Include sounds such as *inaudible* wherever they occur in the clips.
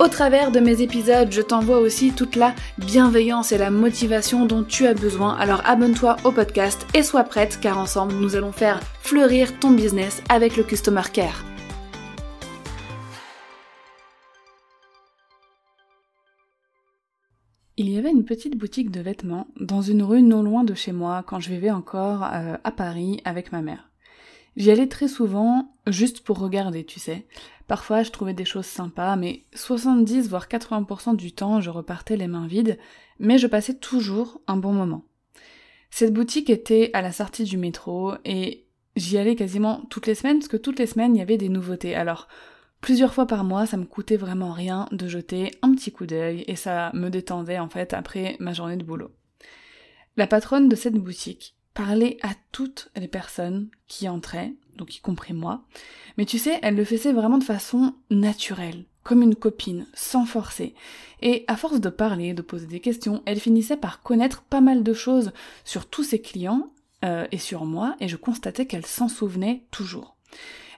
Au travers de mes épisodes, je t'envoie aussi toute la bienveillance et la motivation dont tu as besoin. Alors abonne-toi au podcast et sois prête car ensemble nous allons faire fleurir ton business avec le Customer Care. Il y avait une petite boutique de vêtements dans une rue non loin de chez moi quand je vivais encore euh, à Paris avec ma mère. J'y allais très souvent juste pour regarder, tu sais. Parfois, je trouvais des choses sympas, mais 70 voire 80% du temps, je repartais les mains vides, mais je passais toujours un bon moment. Cette boutique était à la sortie du métro et j'y allais quasiment toutes les semaines parce que toutes les semaines il y avait des nouveautés. Alors, plusieurs fois par mois, ça me coûtait vraiment rien de jeter un petit coup d'œil et ça me détendait en fait après ma journée de boulot. La patronne de cette boutique parlait à toutes les personnes qui entraient donc y compris moi. Mais tu sais, elle le faisait vraiment de façon naturelle, comme une copine, sans forcer. Et à force de parler, de poser des questions, elle finissait par connaître pas mal de choses sur tous ses clients euh, et sur moi, et je constatais qu'elle s'en souvenait toujours.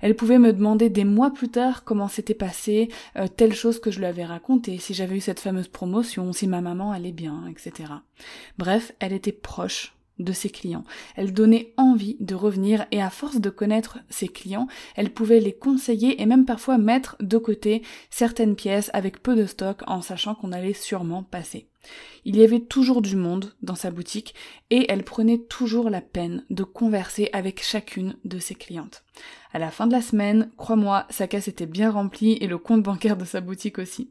Elle pouvait me demander des mois plus tard comment s'était passé euh, telle chose que je lui avais racontée, si j'avais eu cette fameuse promotion, si ma maman allait bien, etc. Bref, elle était proche de ses clients. Elle donnait envie de revenir et à force de connaître ses clients, elle pouvait les conseiller et même parfois mettre de côté certaines pièces avec peu de stock en sachant qu'on allait sûrement passer. Il y avait toujours du monde dans sa boutique et elle prenait toujours la peine de converser avec chacune de ses clientes. À la fin de la semaine, crois-moi, sa caisse était bien remplie et le compte bancaire de sa boutique aussi.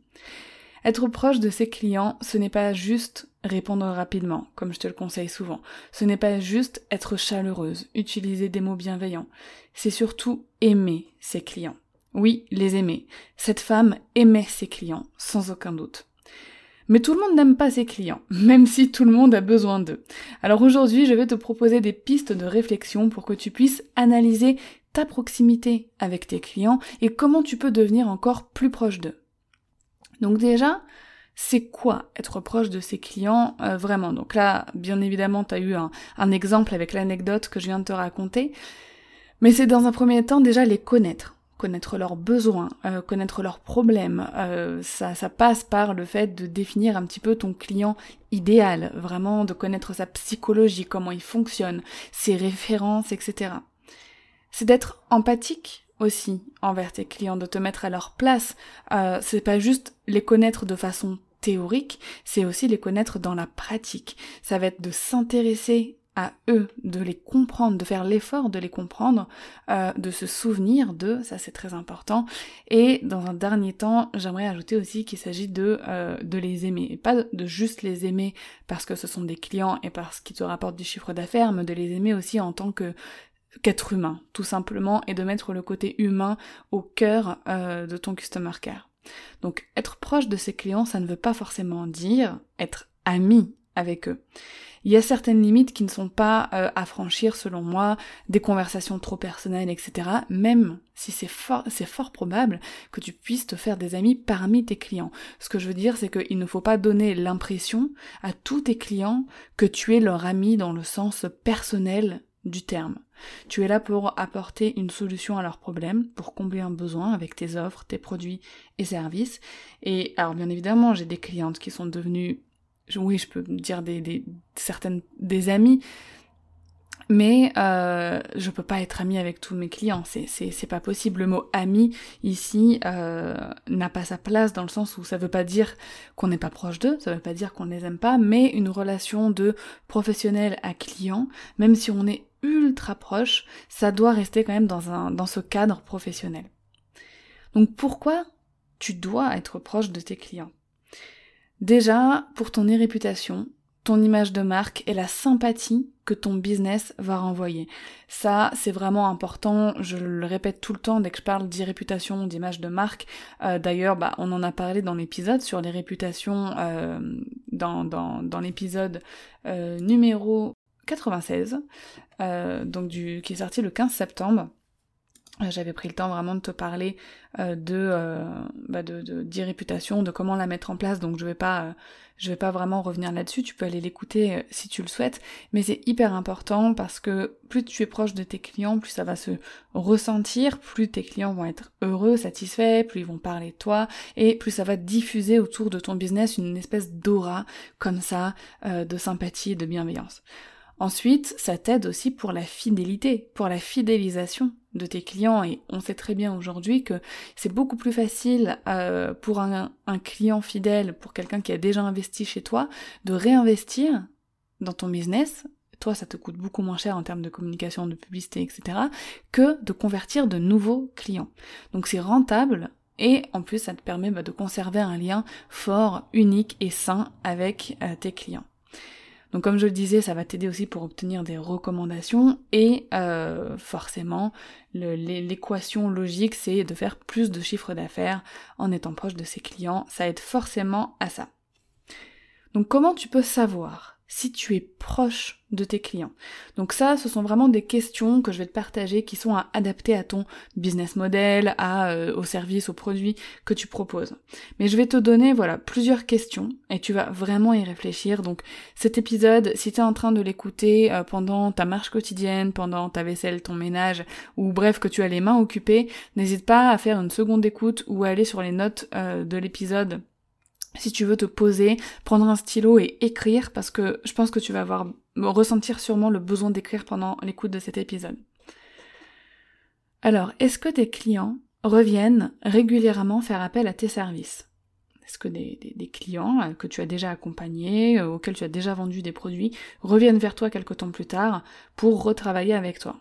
Être proche de ses clients, ce n'est pas juste répondre rapidement, comme je te le conseille souvent. Ce n'est pas juste être chaleureuse, utiliser des mots bienveillants. C'est surtout aimer ses clients. Oui, les aimer. Cette femme aimait ses clients, sans aucun doute. Mais tout le monde n'aime pas ses clients, *laughs* même si tout le monde a besoin d'eux. Alors aujourd'hui, je vais te proposer des pistes de réflexion pour que tu puisses analyser ta proximité avec tes clients et comment tu peux devenir encore plus proche d'eux. Donc déjà, c'est quoi être proche de ses clients euh, vraiment? Donc là, bien évidemment, tu eu un, exemple avec l'anecdote que je viens de te raconter, mais c'est dans un premier temps déjà les connaître, connaître leurs besoins, euh, connaître leurs problèmes. Euh, ça, ça passe par le fait de définir un petit peu ton client idéal, vraiment de connaître sa psychologie, comment il fonctionne, ses références, etc. C'est d'être empathique aussi envers tes clients, de te mettre à leur place. Euh, c'est pas juste les connaître de façon théorique, c'est aussi les connaître dans la pratique. Ça va être de s'intéresser à eux, de les comprendre, de faire l'effort de les comprendre, euh, de se souvenir d'eux, ça c'est très important. Et dans un dernier temps, j'aimerais ajouter aussi qu'il s'agit de, euh, de les aimer. Et pas de juste les aimer parce que ce sont des clients et parce qu'ils te rapportent du chiffre d'affaires, mais de les aimer aussi en tant que qu'être humain, tout simplement, et de mettre le côté humain au cœur euh, de ton customer care. Donc être proche de ses clients, ça ne veut pas forcément dire être ami avec eux. Il y a certaines limites qui ne sont pas euh, à franchir selon moi, des conversations trop personnelles, etc. Même si c'est fort, c'est fort probable que tu puisses te faire des amis parmi tes clients. Ce que je veux dire, c'est qu'il ne faut pas donner l'impression à tous tes clients que tu es leur ami dans le sens personnel du terme. Tu es là pour apporter une solution à leurs problèmes, pour combler un besoin avec tes offres, tes produits et services. Et alors bien évidemment, j'ai des clientes qui sont devenues, oui, je peux dire des, certaines des amis, mais euh, je peux pas être amie avec tous mes clients, c'est c'est pas possible. Le mot ami ici euh, n'a pas sa place dans le sens où ça veut pas dire qu'on n'est pas proche d'eux, ça veut pas dire qu'on les aime pas, mais une relation de professionnel à client, même si on est ultra proche, ça doit rester quand même dans un dans ce cadre professionnel. Donc pourquoi tu dois être proche de tes clients? Déjà, pour ton réputation, ton image de marque et la sympathie que ton business va renvoyer. Ça, c'est vraiment important. Je le répète tout le temps dès que je parle d'irréputation, d'image de marque. Euh, d'ailleurs, bah, on en a parlé dans l'épisode sur les réputations, euh, dans, l'épisode euh, numéro 96, donc du, qui est sorti le 15 septembre. Euh, j'avais pris le temps vraiment de te parler euh, de, euh, bah d'irréputation, de comment la mettre en place. Donc je vais pas, je vais pas vraiment revenir là-dessus. Tu peux aller l'écouter si tu le souhaites, mais c'est hyper important parce que plus tu es proche de tes clients, plus ça va se ressentir, plus tes clients vont être heureux, satisfaits, plus ils vont parler de toi et plus ça va diffuser autour de ton business une espèce d'aura comme ça de sympathie et de bienveillance. Ensuite, ça t'aide aussi pour la fidélité, pour la fidélisation de tes clients et on sait très bien aujourd'hui que c'est beaucoup plus facile euh, pour un, client fidèle, pour quelqu'un qui a déjà investi chez toi, de réinvestir dans ton business. Toi, ça te coûte beaucoup moins cher en termes de communication, de publicité, etc., que de convertir de nouveaux clients. Donc c'est rentable et en plus ça te permet bah, de conserver un lien fort, unique et sain avec euh, tes clients. Donc comme je le disais, ça va t'aider aussi pour obtenir des recommandations et euh, forcément l'équation logique c'est de faire plus de chiffre d'affaires en étant proche de ses clients. Ça aide forcément à ça. Donc comment tu peux savoir si tu es proche de tes clients. Donc ça, ce sont vraiment des questions que je vais te partager qui sont à adapter à ton business model, à, euh, au service, au produit que tu proposes. Mais je vais te donner voilà plusieurs questions et tu vas vraiment y réfléchir. Donc cet épisode, si tu es en train de l'écouter euh, pendant ta marche quotidienne, pendant ta vaisselle, ton ménage, ou bref que tu as les mains occupées, n'hésite pas à faire une seconde écoute ou à aller sur les notes euh, de l'épisode si tu veux te poser, prendre un stylo et écrire, parce que je pense que tu vas avoir, ressentir sûrement le besoin d'écrire pendant l'écoute de cet épisode. Alors, est-ce que tes clients reviennent régulièrement faire appel à tes services? Est-ce que des, clients euh, que tu as déjà accompagnés, euh, auxquels tu as déjà vendu des produits, reviennent vers toi quelque temps plus tard pour retravailler avec toi?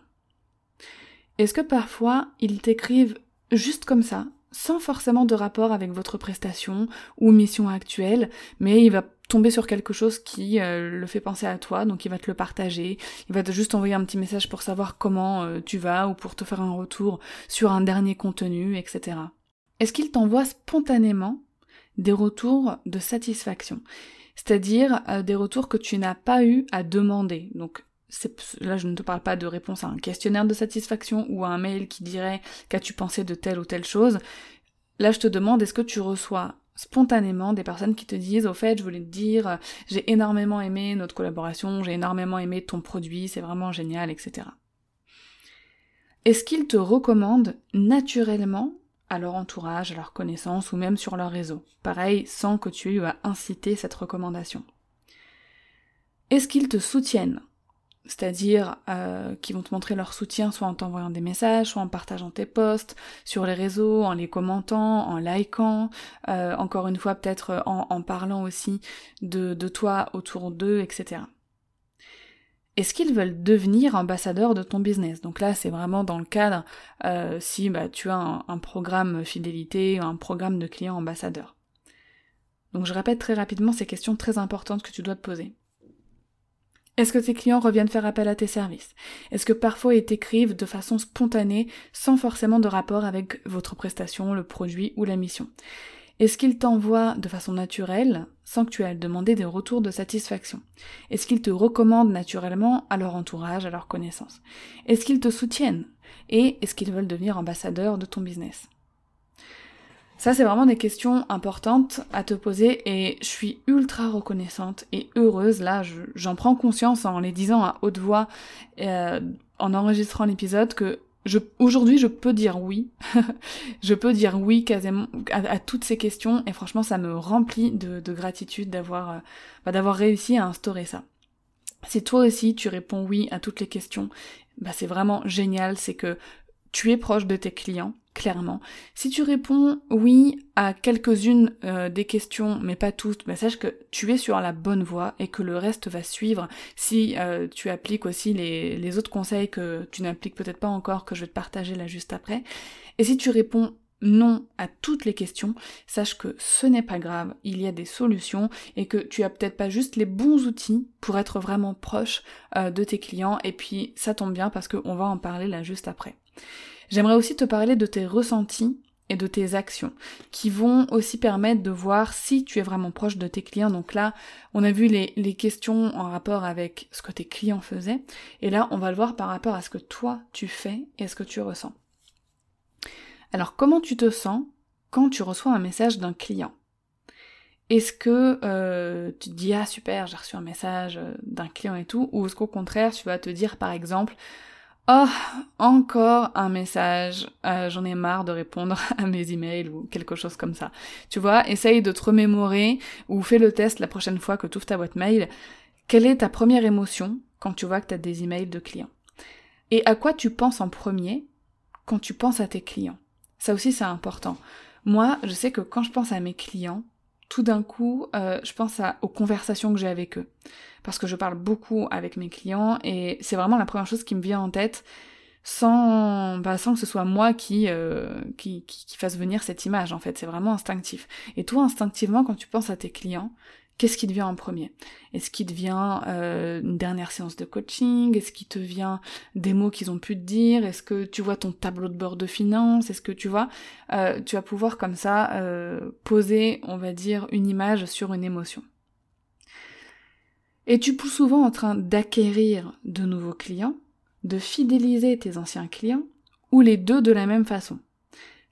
Est-ce que parfois ils t'écrivent juste comme ça, sans forcément de rapport avec votre prestation ou mission actuelle, mais il va tomber sur quelque chose qui euh, le fait penser à toi, donc il va te le partager, il va te juste envoyer un petit message pour savoir comment euh, tu vas ou pour te faire un retour sur un dernier contenu, etc. Est-ce qu'il t'envoie spontanément des retours de satisfaction? C'est-à-dire euh, des retours que tu n'as pas eu à demander. Donc là je ne te parle pas de réponse à un questionnaire de satisfaction ou à un mail qui dirait qu'as-tu pensé de telle ou telle chose. Là je te demande est-ce que tu reçois spontanément des personnes qui te disent au fait je voulais te dire j'ai énormément aimé notre collaboration, j'ai énormément aimé ton produit, c'est vraiment génial, etc. Est-ce qu'ils te recommandent naturellement à leur entourage, à leur connaissance ou même sur leur réseau? Pareil, sans que tu aies à inciter cette recommandation. Est-ce qu'ils te soutiennent? C'est-à-dire euh, qui vont te montrer leur soutien soit en t'envoyant des messages, soit en partageant tes posts sur les réseaux, en les commentant, en likant, euh, encore une fois peut-être en, parlant aussi de, de toi autour d'eux, etc. Est-ce qu'ils veulent devenir ambassadeurs de ton business? Donc là, c'est vraiment dans le cadre euh, si bah, tu as un, un programme fidélité, un programme de clients ambassadeurs. Donc je répète très rapidement ces questions très importantes que tu dois te poser. Est-ce que tes clients reviennent faire appel à tes services? Est-ce que parfois ils t'écrivent de façon spontanée, sans forcément de rapport avec votre prestation, le produit ou la mission? Est-ce qu'ils t'envoient de façon naturelle, sans que tu aies à demander des retours de satisfaction? Est-ce qu'ils te recommandent naturellement à leur entourage, à leur connaissance? Est-ce qu'ils te soutiennent? Et est-ce qu'ils veulent devenir ambassadeurs de ton business? Ça, c'est vraiment des questions importantes à te poser et je suis ultra reconnaissante et heureuse. Là, j'en prends conscience en les disant à haute voix, euh, en enregistrant l'épisode, que aujourd'hui, je peux dire oui. *laughs* je peux dire oui quasiment à, toutes ces questions et franchement, ça me remplit de, gratitude d'avoir, euh, bah, d'avoir réussi à instaurer ça. Si toi aussi tu réponds oui à toutes les questions, bah c'est vraiment génial, c'est que tu es proche de tes clients, clairement. Si tu réponds oui à quelques-unes euh, des questions, mais pas toutes, bah sache que tu es sur la bonne voie et que le reste va suivre si euh, tu appliques aussi les, autres conseils que tu n'appliques peut-être pas encore, que je vais te partager là juste après. Et si tu réponds non à toutes les questions, sache que ce n'est pas grave, il y a des solutions et que tu as peut-être pas juste les bons outils pour être vraiment proche euh, de tes clients et puis ça tombe bien parce qu'on va en parler là juste après. J'aimerais aussi te parler de tes ressentis et de tes actions qui vont aussi permettre de voir si tu es vraiment proche de tes clients. Donc là, on a vu les, questions en rapport avec ce que tes clients faisaient et là, on va le voir par rapport à ce que toi tu fais et ce que tu ressens. Alors comment tu te sens quand tu reçois un message d'un client? Est-ce que euh, tu te dis ah super j'ai reçu un message euh, d'un client et tout ou est-ce qu'au contraire tu vas te dire par exemple Oh, encore un message, euh, j'en ai marre de répondre *laughs* à mes emails ou quelque chose comme ça. Tu vois, essaye de te remémorer ou fais le test la prochaine fois que tu ouvres ta boîte mail. Quelle est ta première émotion quand tu vois que tu as des emails de clients? Et à quoi tu penses en premier quand tu penses à tes clients? Ça aussi c'est important. Moi, je sais que quand je pense à mes clients, tout d'un coup, euh, je pense aux conversations que j'ai avec eux. Parce que je parle beaucoup avec mes clients et c'est vraiment la première chose qui me vient en tête sans, bah, sans que ce soit moi qui, euh, qui, qui, qui fasse venir cette image en fait. C'est vraiment instinctif. Et toi, instinctivement, quand tu penses à tes clients, Qu'est-ce qui te vient en premier? Est-ce qu'il te vient euh, une dernière séance de coaching? Est-ce qu'il te vient des mots qu'ils ont pu te dire? Est-ce que tu vois ton tableau de bord de finances? Est-ce que tu vois euh, Tu vas pouvoir comme ça euh, poser, on va dire, une image sur une émotion? Es-tu plus souvent en train d'acquérir de nouveaux clients, de fidéliser tes anciens clients, ou les deux de la même façon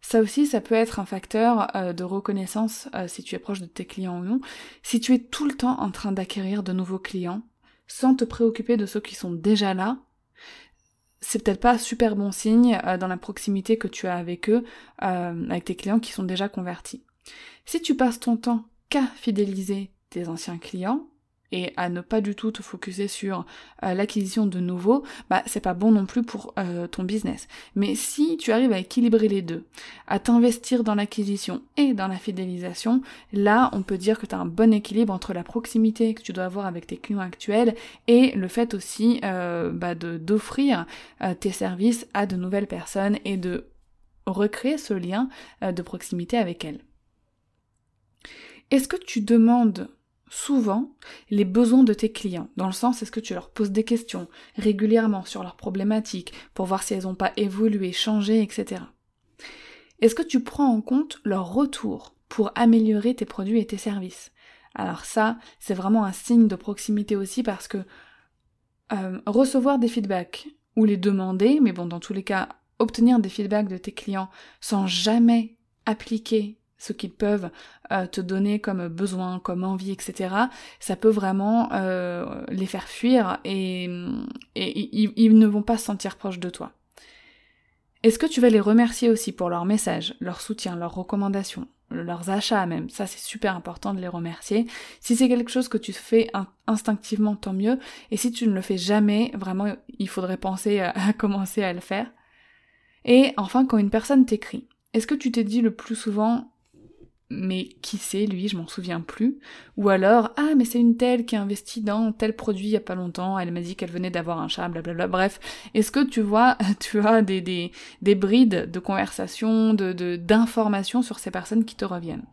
ça aussi, ça peut être un facteur euh, de reconnaissance euh, si tu es proche de tes clients ou non. Si tu es tout le temps en train d'acquérir de nouveaux clients, sans te préoccuper de ceux qui sont déjà là, c'est peut-être pas super bon signe euh, dans la proximité que tu as avec eux, avec tes clients qui sont déjà convertis. Si tu passes ton temps qu'à fidéliser tes anciens clients, et à ne pas du tout te focuser sur euh, l'acquisition de nouveaux, bah c'est pas bon non plus pour euh, ton business. Mais si tu arrives à équilibrer les deux, à t'investir dans l'acquisition et dans la fidélisation, là on peut dire que tu as un bon équilibre entre la proximité que tu dois avoir avec tes clients actuels et le fait aussi euh, bah, d'offrir tes services à de nouvelles personnes et de recréer ce lien de proximité avec elles. Est-ce que tu demandes souvent les besoins de tes clients, dans le sens est-ce que tu leur poses des questions régulièrement sur leurs problématiques pour voir si elles n'ont pas évolué, changé, etc. Est-ce que tu prends en compte leur retour pour améliorer tes produits et tes services? Alors ça, c'est vraiment un signe de proximité aussi parce que euh, recevoir des feedbacks ou les demander, mais bon, dans tous les cas, obtenir des feedbacks de tes clients sans jamais appliquer ce qu'ils peuvent euh, te donner comme besoin, comme envie, etc., ça peut vraiment euh, les faire fuir et, ils, ne vont pas se sentir proches de toi. Est-ce que tu vas les remercier aussi pour leurs messages, leur soutien, leurs recommandations, leurs achats même? Ça, c'est super important de les remercier. Si c'est quelque chose que tu fais instinctivement, tant mieux. Et si tu ne le fais jamais, vraiment, il faudrait penser à commencer à le faire. Et enfin, quand une personne t'écrit, est-ce que tu t'es dit le plus souvent mais qui c'est lui, je m'en souviens plus. Ou alors, ah mais c'est une telle qui a investi dans tel produit il y a pas longtemps, elle m'a dit qu'elle venait d'avoir un chat, blablabla. Bref, est-ce que tu vois, *laughs* tu as des, des, des brides de conversation, de, d'informations sur ces personnes qui te reviennent?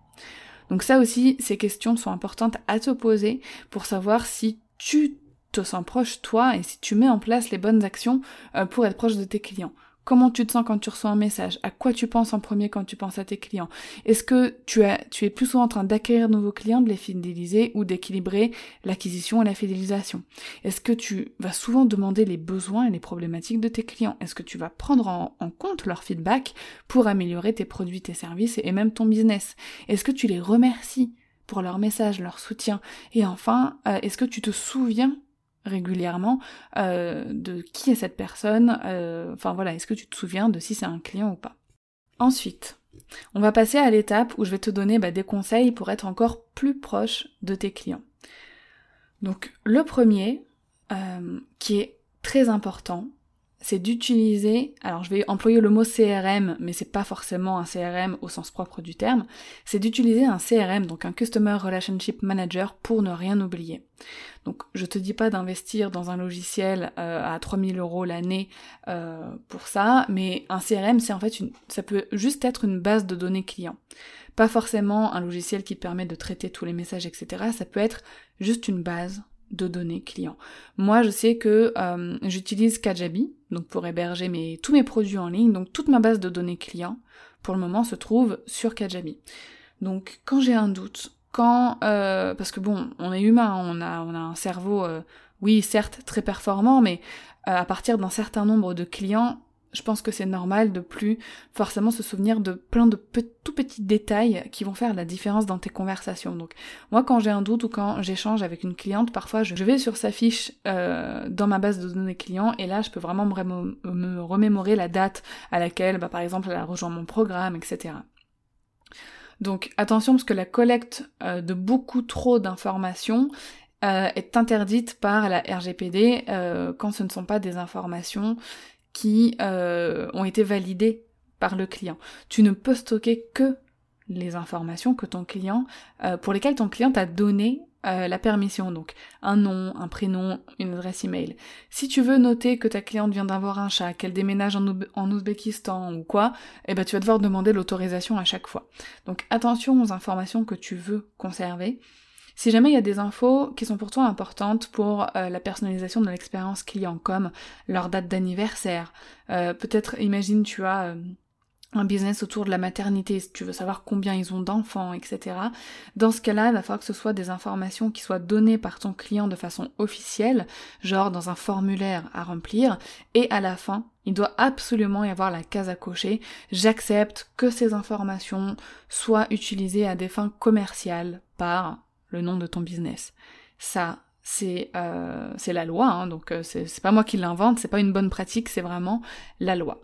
Donc ça aussi, ces questions sont importantes à te poser pour savoir si tu te sens proche toi et si tu mets en place les bonnes actions euh, pour être proche de tes clients. Comment tu te sens quand tu reçois un message? À quoi tu penses en premier quand tu penses à tes clients? Est-ce que tu, es plus souvent en train d'acquérir de nouveaux clients, de les fidéliser ou d'équilibrer l'acquisition et la fidélisation? Est-ce que tu vas souvent demander les besoins et les problématiques de tes clients? Est-ce que tu vas prendre en, compte leur feedback pour améliorer tes produits, tes services et même ton business? Est-ce que tu les remercies pour leur message, leur soutien? Et enfin, euh, est-ce que tu te souviens régulièrement euh, de qui est cette personne, euh, enfin voilà, est-ce que tu te souviens de si c'est un client ou pas. Ensuite, on va passer à l'étape où je vais te donner bah, des conseils pour être encore plus proche de tes clients. Donc le premier, euh, qui est très important, c'est d'utiliser, alors je vais employer le mot CRM, mais c'est pas forcément un CRM au sens propre du terme, c'est d'utiliser un CRM, donc un Customer Relationship Manager, pour ne rien oublier. Donc je te dis pas d'investir dans un logiciel euh, à 3000 euros l'année euh, pour ça, mais un CRM, c'est en fait une, ça peut juste être une base de données clients. Pas forcément un logiciel qui permet de traiter tous les messages, etc. Ça peut être juste une base de données clients. Moi, je sais que euh, j'utilise Kajabi, donc pour héberger mes, tous mes produits en ligne, donc toute ma base de données clients, pour le moment, se trouve sur Kajabi. Donc, quand j'ai un doute, quand, euh, parce que bon, on est humain, on a, on a un cerveau, euh, oui, certes très performant, mais à partir d'un certain nombre de clients, je pense que c'est normal de plus forcément se souvenir de plein de tout petits détails qui vont faire la différence dans tes conversations. Donc moi quand j'ai un doute ou quand j'échange avec une cliente, parfois je vais sur sa fiche euh, dans ma base de données clients et là je peux vraiment me, remémorer la date à laquelle bah, par exemple elle a rejoint mon programme, etc. Donc attention parce que la collecte euh, de beaucoup trop d'informations euh, est interdite par la RGPD quand ce ne sont pas des informations qui euh, ont été validées par le client. Tu ne peux stocker que les informations que ton client, euh, pour lesquelles ton client t'a donné euh, la permission, donc un nom, un prénom, une adresse email. Si tu veux noter que ta cliente vient d'avoir un chat, qu'elle déménage en, en, Ouzbékistan ou quoi, eh ben tu vas devoir demander l'autorisation à chaque fois. Donc attention aux informations que tu veux conserver. Si jamais il y a des infos qui sont pour toi importantes pour euh, la personnalisation de l'expérience client, comme leur date d'anniversaire, euh, peut-être imagine tu as euh, un business autour de la maternité, si tu veux savoir combien ils ont d'enfants, etc. Dans ce cas-là, il va falloir que ce soit des informations qui soient données par ton client de façon officielle, genre dans un formulaire à remplir, et à la fin, il doit absolument y avoir la case à cocher. J'accepte que ces informations soient utilisées à des fins commerciales par le nom de ton business. Ça, c'est euh, la loi, hein, donc euh, c'est pas moi qui l'invente, c'est pas une bonne pratique, c'est vraiment la loi.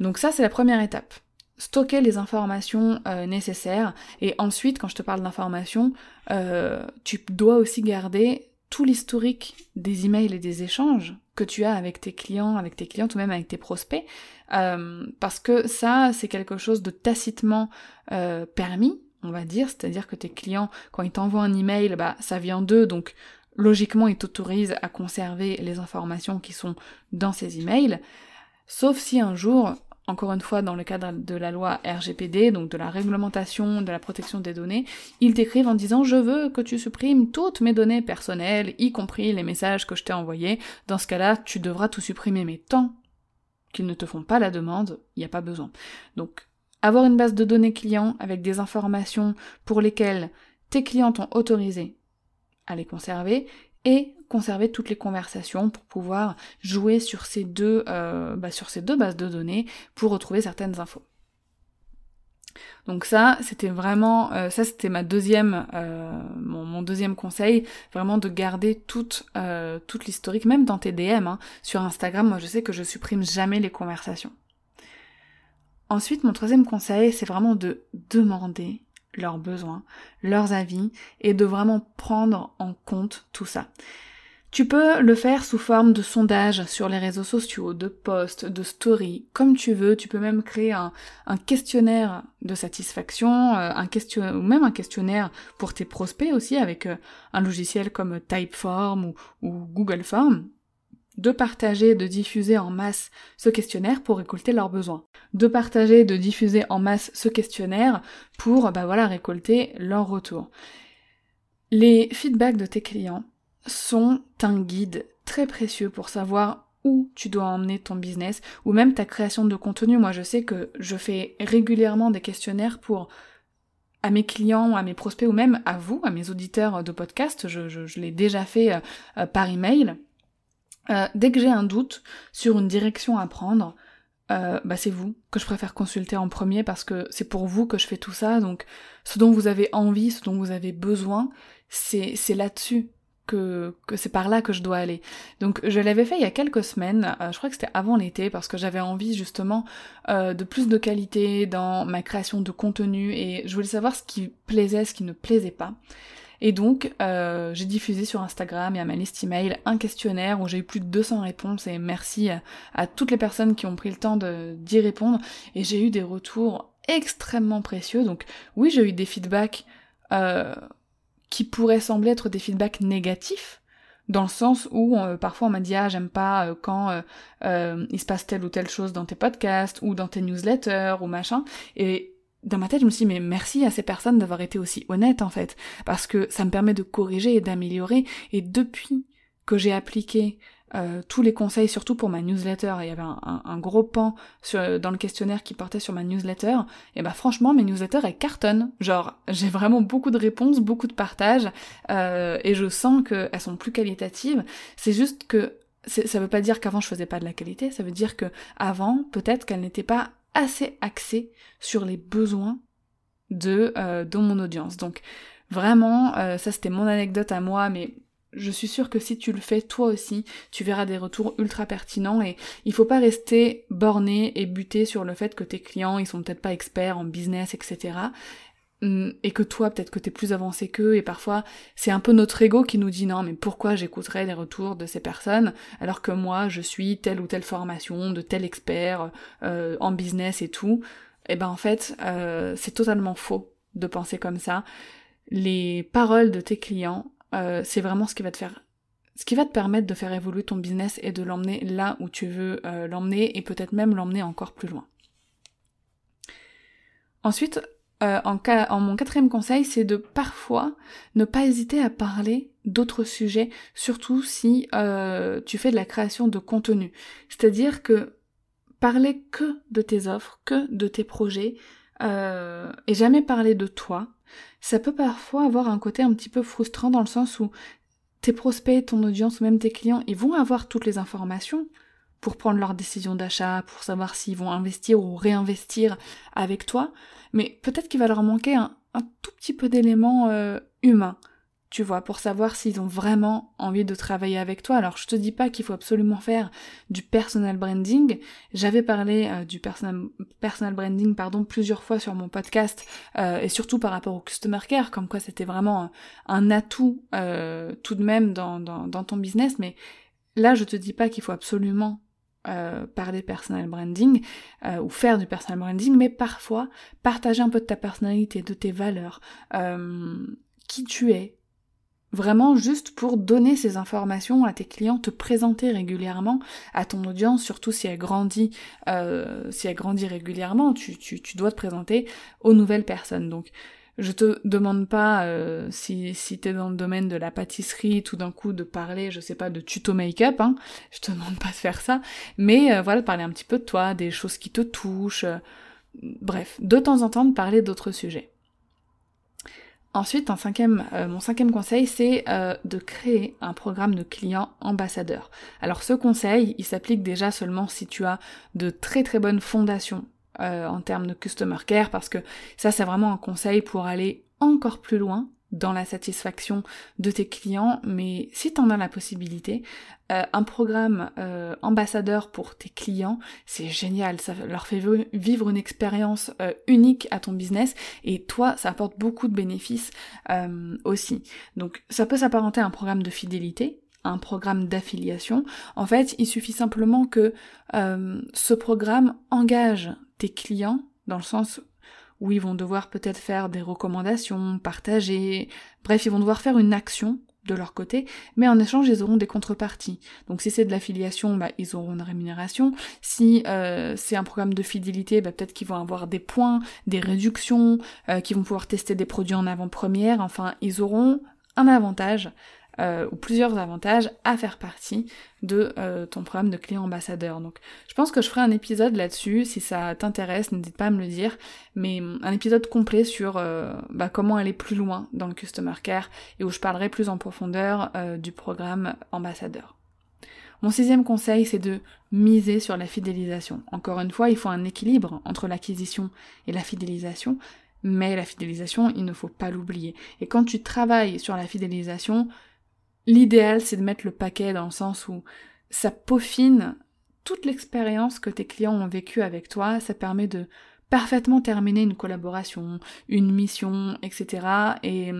Donc ça, c'est la première étape. Stocker les informations euh, nécessaires et ensuite, quand je te parle d'informations, euh, tu dois aussi garder tout l'historique des emails et des échanges que tu as avec tes clients, avec tes clientes ou même avec tes prospects, parce que ça, c'est quelque chose de tacitement permis on va dire, c'est-à-dire que tes clients, quand ils t'envoient un email, bah ça vient d'eux, donc logiquement ils t'autorisent à conserver les informations qui sont dans ces emails, sauf si un jour, encore une fois dans le cadre de la loi RGPD, donc de la réglementation de la protection des données, ils t'écrivent en disant je veux que tu supprimes toutes mes données personnelles, y compris les messages que je t'ai envoyés, dans ce cas-là tu devras tout supprimer, mais tant qu'ils ne te font pas la demande, il n'y a pas besoin. Donc avoir une base de données clients avec des informations pour lesquelles tes clients t'ont autorisé à les conserver et conserver toutes les conversations pour pouvoir jouer sur ces deux, euh, bah, sur ces deux bases de données pour retrouver certaines infos. Donc ça, c'était vraiment, euh, ça c'était ma deuxième, euh, mon, deuxième conseil, vraiment de garder toute, toute l'historique, même dans tes DM, hein. sur Instagram. Moi, je sais que je supprime jamais les conversations. Ensuite, mon troisième conseil, c'est vraiment de demander leurs besoins, leurs avis, et de vraiment prendre en compte tout ça. Tu peux le faire sous forme de sondage sur les réseaux sociaux, de posts, de stories, comme tu veux. Tu peux même créer un, questionnaire de satisfaction, euh, ou même un questionnaire pour tes prospects aussi avec euh, un logiciel comme Typeform ou Google Form de partager, de diffuser en masse ce questionnaire pour récolter leurs besoins. De partager, de diffuser en masse ce questionnaire pour, bah voilà, récolter leur retour. Les feedbacks de tes clients sont un guide très précieux pour savoir où tu dois emmener ton business ou même ta création de contenu. Moi, je sais que je fais régulièrement des questionnaires pour à mes clients, à mes prospects ou même à vous, à mes auditeurs de podcast. Je, l'ai déjà fait euh, par email euh, dès que j'ai un doute sur une direction à prendre, euh, bah c'est vous que je préfère consulter en premier parce que c'est pour vous que je fais tout ça. Donc ce dont vous avez envie, ce dont vous avez besoin, c'est là-dessus que, que c'est par là que je dois aller. Donc je l'avais fait il y a quelques semaines, euh, je crois que c'était avant l'été, parce que j'avais envie justement de plus de qualité dans ma création de contenu et je voulais savoir ce qui plaisait, ce qui ne plaisait pas. Et donc, euh, j'ai diffusé sur Instagram et à ma liste email un questionnaire où j'ai eu plus de 200 réponses et merci à, toutes les personnes qui ont pris le temps d'y répondre. Et j'ai eu des retours extrêmement précieux. Donc oui, j'ai eu des feedbacks euh, qui pourraient sembler être des feedbacks négatifs, dans le sens où euh, parfois on m'a dit ah j'aime pas euh, quand euh, il se passe telle ou telle chose dans tes podcasts ou dans tes newsletters ou machin dans ma tête je me suis dit mais merci à ces personnes d'avoir été aussi honnêtes en fait parce que ça me permet de corriger et d'améliorer et depuis que j'ai appliqué euh, tous les conseils, surtout pour ma newsletter. Il y avait un, gros pan dans le questionnaire qui portait sur ma newsletter. Et bah franchement, mes newsletters, elles cartonnent. Genre, j'ai vraiment beaucoup de réponses, beaucoup de partages, euh, et je sens qu'elles sont plus qualitatives. C'est juste que ça veut pas dire qu'avant je faisais pas de la qualité, ça veut dire que avant, peut-être qu'elles n'étaient pas assez axées sur les besoins de, euh, mon audience. Donc vraiment, euh, ça c'était mon anecdote à moi, mais je suis sûre que si tu le fais toi aussi, tu verras des retours ultra pertinents et il faut pas rester borné et buté sur le fait que tes clients ils sont peut-être pas experts en business, etc. Hum, et que toi peut-être que t'es plus avancé qu'eux et parfois c'est un peu notre ego qui nous dit non mais pourquoi j'écouterais les retours de ces personnes alors que moi je suis telle ou telle formation de tel expert euh, en business et tout. Et eh ben en fait euh, c'est totalement faux de penser comme ça. Les paroles de tes clients euh, c'est vraiment ce qui va te faire ce qui va te permettre de faire évoluer ton business et de l'emmener là où tu veux l'emmener et peut-être même l'emmener encore plus loin. Ensuite, euh, en, en, mon quatrième conseil, c'est de parfois ne pas hésiter à parler d'autres sujets, surtout si tu fais de la création de contenu. C'est-à-dire que parler que de tes offres, que de tes projets, et jamais parler de toi, ça peut parfois avoir un côté un petit peu frustrant dans le sens où tes prospects, ton audience ou même tes clients, ils vont avoir toutes les informations pour prendre leur décision d'achat, pour savoir s'ils vont investir ou réinvestir avec toi, mais peut-être qu'il va leur manquer un, tout petit peu d'éléments euh, humains tu vois, pour savoir s'ils ont vraiment envie de travailler avec toi. Alors je te dis pas qu'il faut absolument faire du personal branding. J'avais parlé euh, du personal, branding pardon plusieurs fois sur mon podcast euh, et surtout par rapport au customer care, comme quoi c'était vraiment un, atout tout de même dans, dans, dans, ton business. Mais là je te dis pas qu'il faut absolument parler personal branding ou faire du personal branding, mais parfois partager un peu de ta personnalité, de tes valeurs, qui tu es, Vraiment juste pour donner ces informations à tes clients, te présenter régulièrement à ton audience, surtout si elle grandit, euh, si elle grandit régulièrement, tu, tu, tu, dois te présenter aux nouvelles personnes. Donc je te demande pas euh, si, si t'es dans le domaine de la pâtisserie, tout d'un coup de parler, je sais pas, de tuto make-up, hein, je te demande pas de faire ça, mais euh, voilà, parler un petit peu de toi, des choses qui te touchent, bref, de temps en temps de parler d'autres sujets. Ensuite, euh, mon cinquième conseil, c'est euh, de créer un programme de clients ambassadeurs. Alors ce conseil, il s'applique déjà seulement si tu as de très très bonnes fondations euh, en termes de customer care, parce que ça c'est vraiment un conseil pour aller encore plus loin dans la satisfaction de tes clients, mais si tu en as la possibilité, euh, un programme euh, ambassadeur pour tes clients, c'est génial, ça leur fait vivre une expérience euh, unique à ton business et toi, ça apporte beaucoup de bénéfices aussi. Donc ça peut s'apparenter à un programme de fidélité, un programme d'affiliation. En fait, il suffit simplement que ce programme engage tes clients dans le sens où ils vont devoir peut-être faire des recommandations, partager, bref, ils vont devoir faire une action de leur côté, mais en échange, ils auront des contreparties. Donc si c'est de l'affiliation, bah, ils auront une rémunération. Si euh, c'est un programme de fidélité, bah, peut-être qu'ils vont avoir des points, des réductions, euh, qu'ils vont pouvoir tester des produits en avant-première. Enfin, ils auront un avantage euh, ou plusieurs avantages à faire partie de euh, ton programme de client ambassadeur. Donc je pense que je ferai un épisode là-dessus, si ça t'intéresse, n'hésite pas à me le dire, mais hum, un épisode complet sur euh, bah, comment aller plus loin dans le customer care et où je parlerai plus en profondeur du programme ambassadeur. Mon sixième conseil, c'est de miser sur la fidélisation. Encore une fois, il faut un équilibre entre l'acquisition et la fidélisation, mais la fidélisation, il ne faut pas l'oublier. Et quand tu travailles sur la fidélisation, L'idéal, c'est de mettre le paquet dans le sens où ça peaufine toute l'expérience que tes clients ont vécue avec toi, ça permet de parfaitement terminer une collaboration, une mission, etc. Et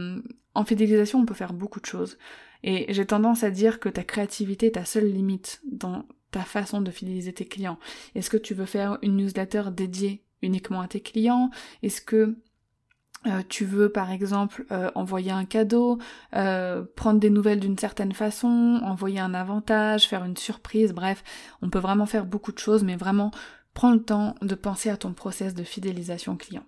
en fidélisation, on peut faire beaucoup de choses. Et j'ai tendance à dire que ta créativité est ta seule limite dans ta façon de fidéliser tes clients. Est-ce que tu veux faire une newsletter dédiée uniquement à tes clients? Est-ce que euh, tu veux par exemple euh, envoyer un cadeau, euh, prendre des nouvelles d'une certaine façon, envoyer un avantage, faire une surprise, bref, on peut vraiment faire beaucoup de choses, mais vraiment prends le temps de penser à ton process de fidélisation client.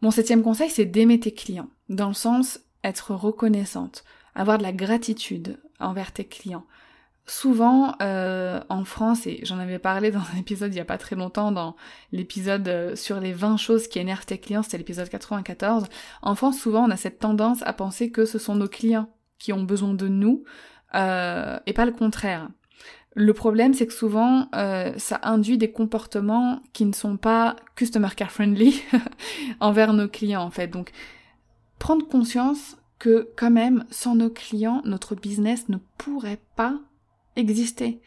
Mon septième conseil, c'est d'aimer tes clients, dans le sens être reconnaissante, avoir de la gratitude envers tes clients souvent euh, en France, et j'en avais parlé dans un épisode il y a pas très longtemps, dans l'épisode euh, sur les 20 choses qui énervent tes clients, c'était l'épisode 94, en France souvent on a cette tendance à penser que ce sont nos clients qui ont besoin de nous, euh, et pas le contraire. Le problème, c'est que souvent, ça induit des comportements qui ne sont pas customer care friendly *laughs* envers nos clients, en fait. Donc, prendre conscience que, quand même, sans nos clients, notre business ne pourrait pas exister.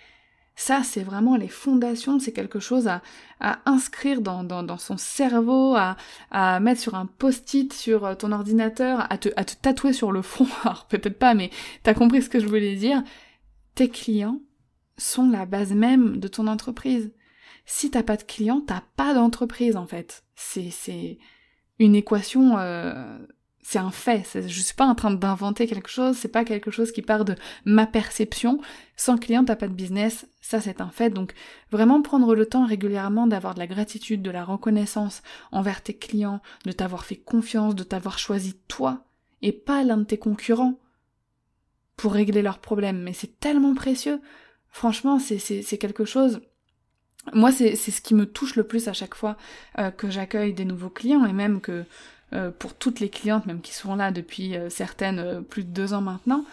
Ça, c'est vraiment les fondations, c'est quelque chose à, à inscrire dans, dans, dans, son cerveau, à, à mettre sur un post-it sur euh, ton ordinateur, à te, à te tatouer sur le front. *laughs* Alors peut-être pas, mais t'as compris ce que je voulais dire. Tes clients sont la base même de ton entreprise. Si t'as pas de clients, t'as pas d'entreprise en fait. C'est, une équation euh, c'est un fait. Je suis pas en train d'inventer quelque chose, c'est pas quelque chose qui part de ma perception. Sans client, t'as pas de business, ça c'est un fait. Donc vraiment prendre le temps régulièrement d'avoir de la gratitude, de la reconnaissance envers tes clients, de t'avoir fait confiance, de t'avoir choisi toi et pas l'un de tes concurrents pour régler leurs problèmes. Mais c'est tellement précieux. Franchement, c'est quelque chose moi, c'est ce qui me touche le plus à chaque fois euh, que j'accueille des nouveaux clients et même que pour toutes les clientes, même qui sont là depuis euh, certaines euh, plus de deux ans maintenant,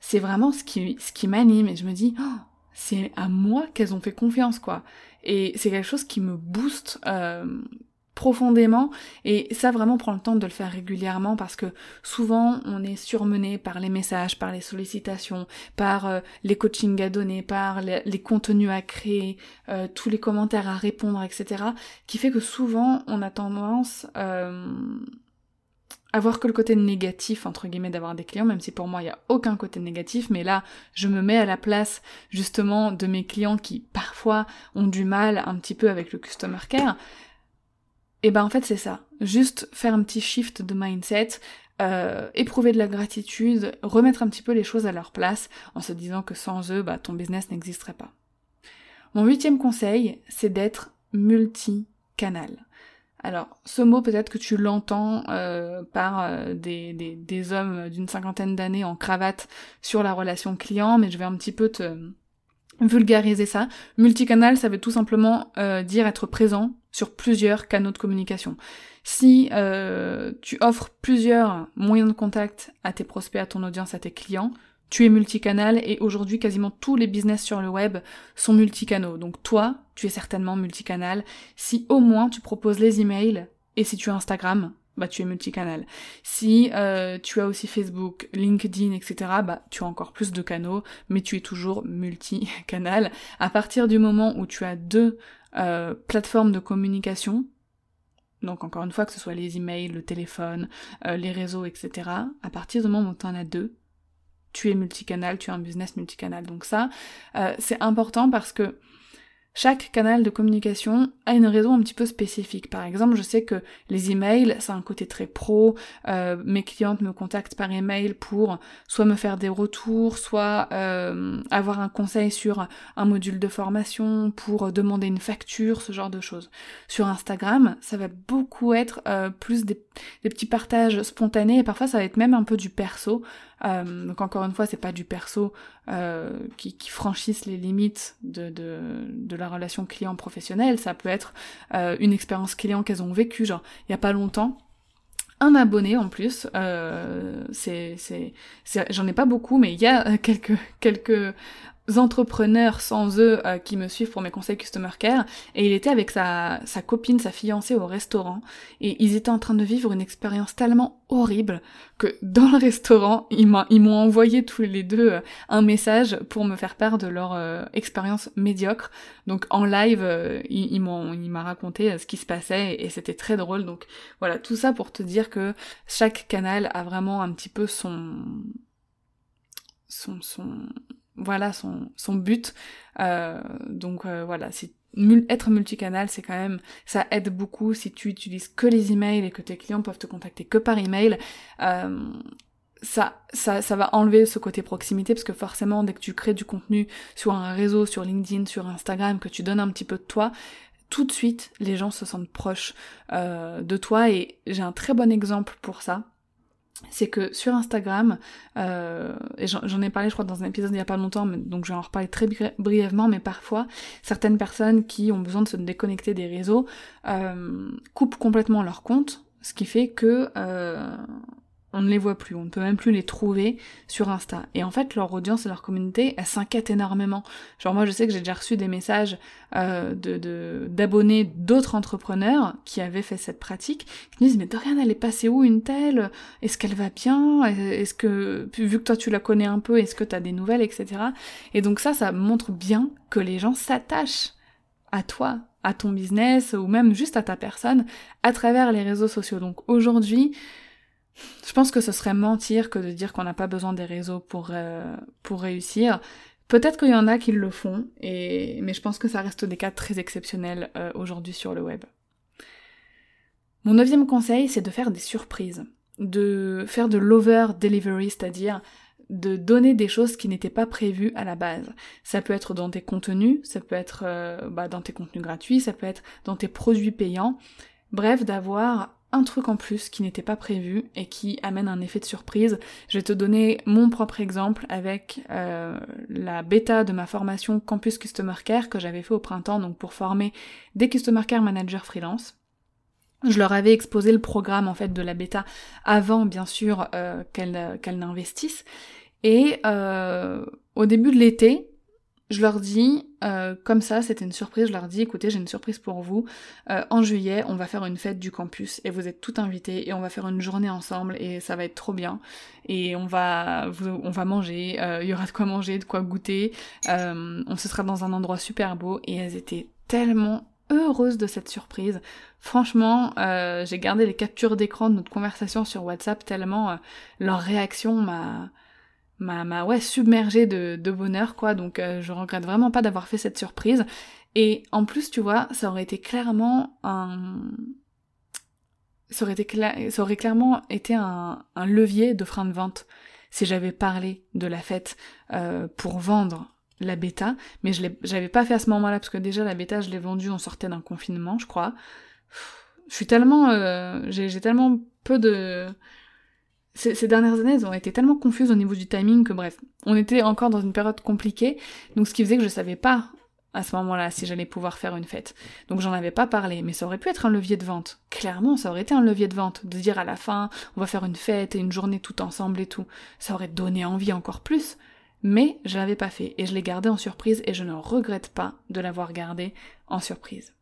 c'est vraiment ce qui, ce qui m'anime. Et je me dis, oh, c'est à moi qu'elles ont fait confiance, quoi. Et c'est quelque chose qui me booste profondément et ça vraiment prend le temps de le faire régulièrement parce que souvent on est surmené par les messages, par les sollicitations, par les coachings à donner, par les, contenus à créer, tous les commentaires à répondre, etc. qui fait que souvent on a tendance avoir que le côté négatif entre guillemets d'avoir des clients, même si pour moi il n'y a aucun côté négatif, mais là je me mets à la place justement de mes clients qui parfois ont du mal un petit peu avec le customer care. Et ben en fait c'est ça, juste faire un petit shift de mindset, euh, éprouver de la gratitude, remettre un petit peu les choses à leur place en se disant que sans eux, bah, ton business n'existerait pas. Mon huitième conseil, c'est d'être multi-canal. Alors, ce mot, peut-être que tu l'entends euh, par euh, des, des, des, hommes d'une cinquantaine d'années en cravate sur la relation client, mais je vais un petit peu te vulgariser ça. Multicanal, ça veut tout simplement euh, dire être présent sur plusieurs canaux de communication. Si tu offres plusieurs moyens de contact à tes prospects, à ton audience, à tes clients, tu es multicanal et aujourd'hui quasiment tous les business sur le web sont multicanaux. Donc toi, tu es certainement multicanal. Si au moins tu proposes les emails et si tu as Instagram, bah tu es multicanal. Si euh, tu as aussi Facebook, LinkedIn, etc., bah tu as encore plus de canaux, mais tu es toujours multicanal. À partir du moment où tu as deux euh, plateformes de communication, donc encore une fois que ce soit les emails, le téléphone, euh, les réseaux, etc., à partir du moment où tu en as deux, tu es multicanal, tu as un business multicanal. Donc ça, euh, c'est important parce que chaque canal de communication a une raison un petit peu spécifique. Par exemple, je sais que les emails, c'est un côté très pro. Euh, mes clientes me contactent par email pour soit me faire des retours, soit euh, avoir un conseil sur un module de formation, pour demander une facture, ce genre de choses. Sur Instagram, ça va beaucoup être euh, plus des, des, petits partages spontanés et parfois ça va être même un peu du perso. Euh, donc encore une fois, c'est pas du perso euh, qui, qui, franchissent les limites de, de, la relation client professionnelle. Ça peut être euh, une expérience client qu'elles ont vécue, genre il y a pas longtemps. Un abonné en plus, c'est, c'est, j'en ai pas beaucoup, mais il y a *laughs* quelques quelques entrepreneurs sans eux euh, qui me suivent pour mes conseils customer care. Et il était avec sa, sa copine, sa fiancée au restaurant. Et ils étaient en train de vivre une expérience tellement horrible que dans le restaurant ils m'ont envoyé tous les deux euh, un message pour me faire part de leur euh, expérience médiocre. Donc en live ils, m'ont il m'a raconté ce qui se passait et, et c'était très drôle. Donc voilà tout ça pour te dire que chaque canal a vraiment un petit peu son son, son voilà son, son but. Euh, donc euh, voilà, c'est être multicanal, c'est quand même, ça aide beaucoup si tu utilises que les emails et que tes clients peuvent te contacter que par email. Euh, ça, ça, ça va enlever ce côté proximité parce que forcément, dès que tu crées du contenu sur un réseau, sur LinkedIn, sur Instagram, que tu donnes un petit peu de toi, tout de suite, les gens se sentent proches de toi et j'ai un très bon exemple pour ça c'est que sur Instagram, euh, et j'en ai parlé je crois dans un épisode il y a pas longtemps, donc je vais en reparler très brièvement, mais parfois certaines personnes qui ont besoin de se déconnecter des réseaux euh, coupent complètement leur compte, ce qui fait que euh, on ne les voit plus, on ne peut même plus les trouver sur Insta. Et en fait, leur audience et leur communauté, elles s'inquiètent énormément. Genre moi, je sais que j'ai déjà reçu des messages euh, de d'abonnés d'autres entrepreneurs qui avaient fait cette pratique, qui me disent mais Dorian, elle est passée où une telle? Est-ce qu'elle va bien? Est-ce que vu que toi tu la connais un peu, est-ce que tu as des nouvelles, etc. Et donc ça, ça montre bien que les gens s'attachent à toi, à ton business ou même juste à ta personne à travers les réseaux sociaux. Donc aujourd'hui, je pense que ce serait mentir que de dire qu'on n'a pas besoin des réseaux pour, euh, réussir. Peut-être qu'il y en a qui le font, mais je pense que ça reste des cas très exceptionnels euh, aujourd'hui sur le web. Mon neuvième conseil, c'est de faire des surprises, de faire de l'over delivery, c'est-à-dire de donner des choses qui n'étaient pas prévues à la base. Ça peut être dans tes contenus, ça peut être euh, bah, dans tes contenus gratuits, ça peut être dans tes produits payants. Bref, d'avoir un truc en plus qui n'était pas prévu et qui amène un effet de surprise. Je vais te donner mon propre exemple avec euh, la bêta de ma formation Campus Customer Care que j'avais fait au printemps, donc pour former des Customer Care Managers freelance. Je leur avais exposé le programme en fait de la bêta avant bien sûr euh, qu'elles qu'elle n'investissent. Et euh, au début de l'été, je leur dis, euh, comme ça, c'était une surprise, je leur dis, écoutez, j'ai une surprise pour vous. Euh, en juillet, on va faire une fête du campus et vous êtes tout invités et on va faire une journée ensemble et ça va être trop bien. Et on va, on va manger, euh, il y aura de quoi manger, de quoi goûter. on se sera dans un endroit super beau et elles étaient tellement heureuses de cette surprise. Franchement, j'ai gardé les captures d'écran de notre conversation sur WhatsApp tellement leur réaction m'a m'a ouais submergée de, de bonheur quoi. Donc euh, je regrette vraiment pas d'avoir fait cette surprise. Et en plus tu vois ça aurait été clairement un ça aurait été ça aurait clairement été un, un levier de frein de vente si j'avais parlé de la fête euh, pour vendre la bêta. Mais je j'avais pas fait à ce moment-là parce que déjà la bêta je l'ai vendue on sortait d'un confinement je crois. Je suis tellement euh, j'ai tellement peu de ces, dernières années, elles ont été tellement confuses au niveau du timing que bref, on était encore dans une période compliquée, donc ce qui faisait que je savais pas à ce moment-là si j'allais pouvoir faire une fête. Donc j'en avais pas parlé, mais ça aurait pu être un levier de vente. Clairement, ça aurait été un levier de vente, de dire à la fin, on va faire une fête et une journée tout ensemble et tout. Ça aurait donné envie encore plus. Mais je l'avais pas fait et je l'ai gardé en surprise et je ne regrette pas de l'avoir gardé en surprise.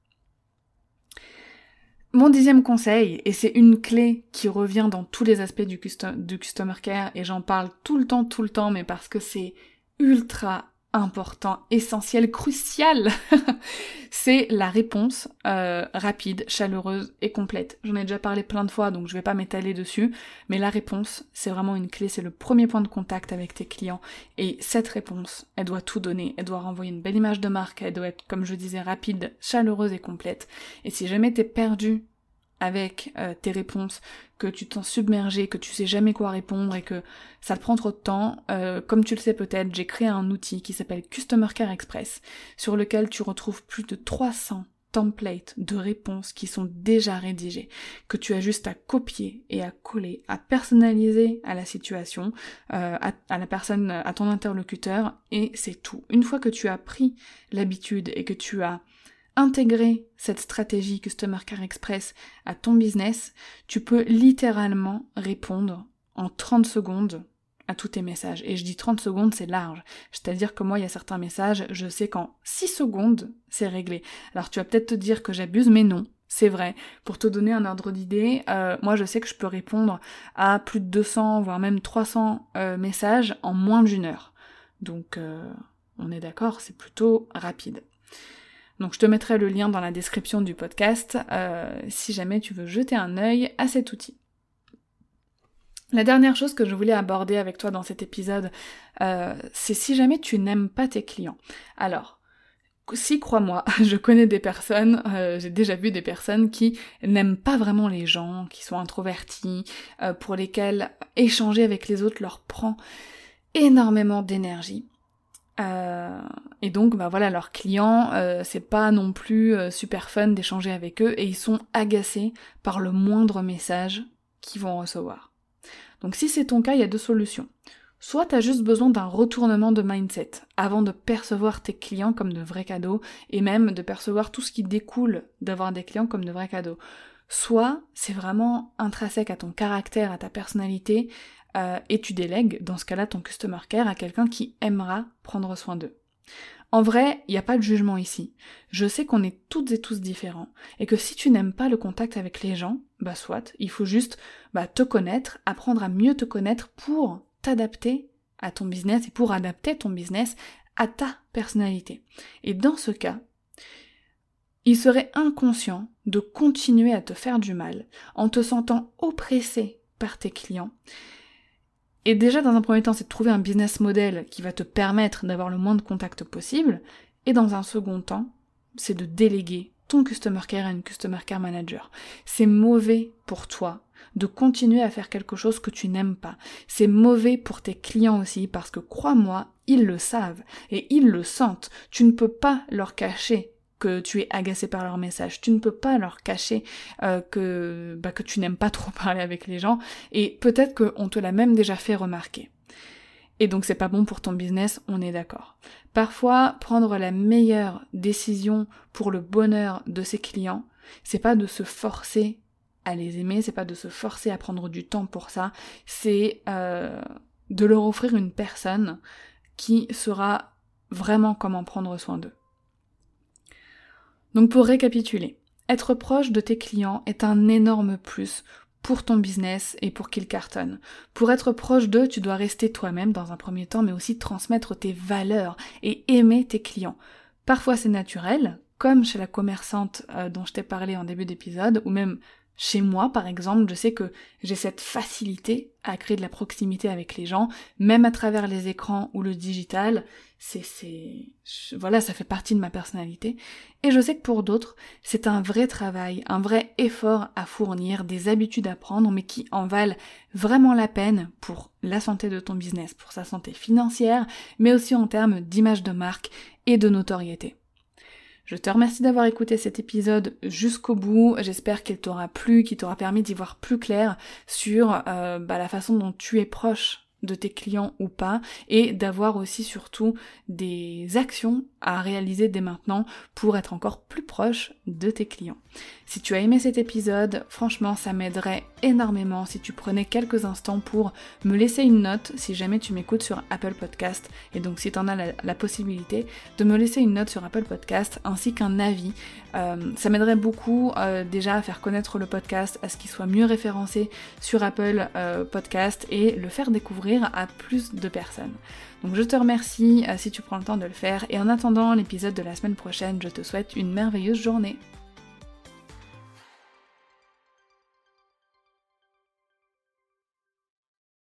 Mon dixième conseil, et c'est une clé qui revient dans tous les aspects du, du customer care, et j'en parle tout le temps, tout le temps, mais parce que c'est ultra important, essentiel, crucial, *laughs* c'est la réponse euh, rapide, chaleureuse et complète. J'en ai déjà parlé plein de fois, donc je vais pas m'étaler dessus, mais la réponse, c'est vraiment une clé, c'est le premier point de contact avec tes clients, et cette réponse, elle doit tout donner, elle doit renvoyer une belle image de marque, elle doit être, comme je disais, rapide, chaleureuse et complète. Et si jamais t'es perdu avec euh, tes réponses, que tu t'en submergé, que tu sais jamais quoi répondre et que ça te prend trop de temps, euh, comme tu le sais peut-être, j'ai créé un outil qui s'appelle Customer Care Express, sur lequel tu retrouves plus de 300 templates de réponses qui sont déjà rédigées, que tu as juste à copier et à coller, à personnaliser à la situation, euh, à, à, la personne, à ton interlocuteur, et c'est tout. Une fois que tu as pris l'habitude et que tu as intégrer cette stratégie Customer Care Express à ton business, tu peux littéralement répondre en 30 secondes à tous tes messages. Et je dis 30 secondes, c'est large. C'est-à-dire que moi, il y a certains messages, je sais qu'en 6 secondes, c'est réglé. Alors tu vas peut-être te dire que j'abuse, mais non. C'est vrai. Pour te donner un ordre d'idée, euh, moi je sais que je peux répondre à plus de 200, voire même 300 euh, messages en moins d'une heure. Donc euh, on est d'accord, c'est plutôt rapide. Donc je te mettrai le lien dans la description du podcast si jamais tu veux jeter un œil à cet outil. La dernière chose que je voulais aborder avec toi dans cet épisode, c'est si jamais tu n'aimes pas tes clients. Alors, si crois-moi, *laughs* je connais des personnes, euh, j'ai déjà vu des personnes qui n'aiment pas vraiment les gens, qui sont introvertis, euh, pour lesquelles échanger avec les autres leur prend énormément d'énergie. Euh, et donc, bah voilà, leurs clients, c'est pas non plus super fun d'échanger avec eux et ils sont agacés par le moindre message qu'ils vont recevoir. Donc si c'est ton cas, il y a deux solutions. Soit tu as juste besoin d'un retournement de mindset avant de percevoir tes clients comme de vrais cadeaux et même de percevoir tout ce qui découle d'avoir des clients comme de vrais cadeaux. Soit c'est vraiment intrinsèque à ton caractère, à ta personnalité euh, et tu délègues dans ce cas-là ton customer care à quelqu'un qui aimera prendre soin d'eux. En vrai, il n'y a pas de jugement ici. Je sais qu'on est toutes et tous différents et que si tu n'aimes pas le contact avec les gens, bah soit, il faut juste bah, te connaître, apprendre à mieux te connaître pour t'adapter à ton business et pour adapter ton business à ta personnalité. Et dans ce cas, il serait inconscient de continuer à te faire du mal en te sentant oppressé par tes clients. Et déjà, dans un premier temps, c'est de trouver un business model qui va te permettre d'avoir le moins de contacts possible. Et dans un second temps, c'est de déléguer ton customer care à une customer care manager. C'est mauvais pour toi de continuer à faire quelque chose que tu n'aimes pas. C'est mauvais pour tes clients aussi parce que crois-moi, ils le savent et ils le sentent. Tu ne peux pas leur cacher que tu es agacé par leurs messages. Tu ne peux pas leur cacher euh, que, bah, que tu n'aimes pas trop *laughs* parler avec les gens et peut-être qu'on te l'a même déjà fait remarquer. Et donc c'est pas bon pour ton business, on est d'accord. Parfois, prendre la meilleure décision pour le bonheur de ses clients, c'est pas de se forcer à les aimer, c'est pas de se forcer à prendre du temps pour ça, c'est euh, de leur offrir une personne qui sera vraiment comment prendre soin d'eux. Donc pour récapituler, être proche de tes clients est un énorme plus pour ton business et pour qu'ils cartonnent. Pour être proche d'eux, tu dois rester toi-même dans un premier temps, mais aussi transmettre tes valeurs et aimer tes clients. Parfois c'est naturel, comme chez la commerçante euh, dont je t'ai parlé en début d'épisode, ou même chez moi, par exemple, je sais que j'ai cette facilité à créer de la proximité avec les gens, même à travers les écrans ou le digital. C'est, c'est, voilà, ça fait partie de ma personnalité. Et je sais que pour d'autres, c'est un vrai travail, un vrai effort à fournir, des habitudes à prendre, mais qui en valent vraiment la peine pour la santé de ton business, pour sa santé financière, mais aussi en termes d'image de marque et de notoriété. Je te remercie d'avoir écouté cet épisode jusqu'au bout. J'espère qu'il t'aura plu, qu'il t'aura permis d'y voir plus clair sur euh, bah, la façon dont tu es proche de tes clients ou pas et d'avoir aussi surtout des actions à réaliser dès maintenant pour être encore plus proche de tes clients. Si tu as aimé cet épisode, franchement ça m'aiderait énormément si tu prenais quelques instants pour me laisser une note si jamais tu m'écoutes sur Apple Podcast et donc si tu en as la, possibilité de me laisser une note sur Apple Podcast ainsi qu'un avis. Euh, ça m'aiderait beaucoup euh, déjà à faire connaître le podcast, à ce qu'il soit mieux référencé sur Apple euh, Podcast et le faire découvrir à plus de personnes. Donc je te remercie si tu prends le temps de le faire et en attendant l'épisode de la semaine prochaine, je te souhaite une merveilleuse journée.